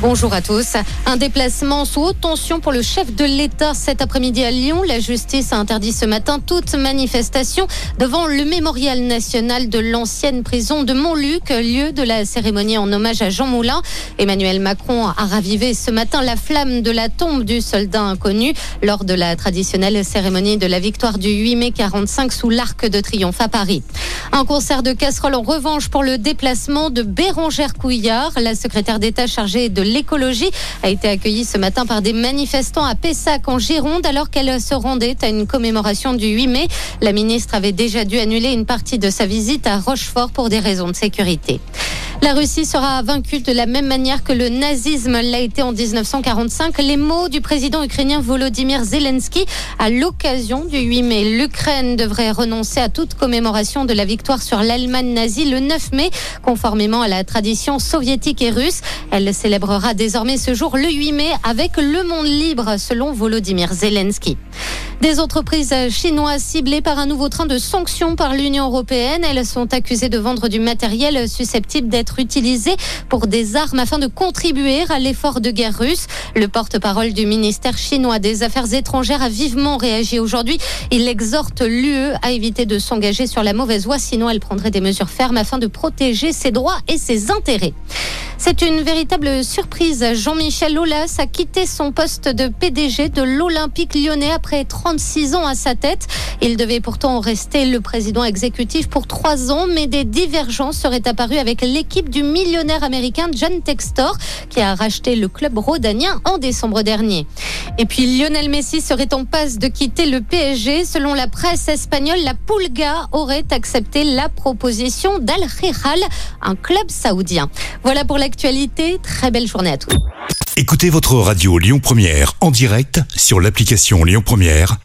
Bonjour à tous. Un déplacement sous haute tension pour le chef de l'État cet après-midi à Lyon. La justice a interdit ce matin toute manifestation devant le mémorial national de l'ancienne prison de Montluc, lieu de la cérémonie en hommage à Jean Moulin. Emmanuel Macron a ravivé ce matin la flamme de la tombe du soldat inconnu lors de la traditionnelle cérémonie de la victoire du 8 mai 45 sous l'Arc de Triomphe à Paris. Un concert de casseroles en revanche pour le déplacement de Bérangère Couillard, la secrétaire d'État chargée de l'écologie, a été accueillie ce matin par des manifestants à Pessac en Gironde alors qu'elle se rendait à une commémoration du 8 mai. La ministre avait déjà dû annuler une partie de sa visite à Rochefort pour des raisons de sécurité. La Russie sera vaincue de la même manière que le nazisme l'a été en 1945. Les mots du président ukrainien Volodymyr Zelensky à l'occasion du 8 mai. L'Ukraine devrait renoncer à toute commémoration de la victoire sur l'Allemagne nazie le 9 mai, conformément à la tradition soviétique et russe. Elle célébrera désormais ce jour le 8 mai avec le monde libre, selon Volodymyr Zelensky. Des entreprises chinoises ciblées par un nouveau train de sanctions par l'Union européenne. Elles sont accusées de vendre du matériel susceptible d'être utilisé pour des armes afin de contribuer à l'effort de guerre russe. Le porte-parole du ministère chinois des Affaires étrangères a vivement réagi aujourd'hui. Il exhorte l'UE à éviter de s'engager sur la mauvaise voie, sinon elle prendrait des mesures fermes afin de protéger ses droits et ses intérêts. C'est une véritable surprise. Jean-Michel Aulas a quitté son poste de PDG de l'Olympique lyonnais après 36 ans à sa tête. Il devait pourtant rester le président exécutif pour trois ans, mais des divergences seraient apparues avec l'équipe du millionnaire américain John Textor, qui a racheté le club rhodanien en décembre dernier. Et puis Lionel Messi serait en passe de quitter le PSG. Selon la presse espagnole, la Pulga aurait accepté la proposition d'Al Hilal, un club saoudien. Voilà pour l'actualité. Très belle journée à tous. Écoutez votre radio Lyon Première en direct sur l'application Lyon Première,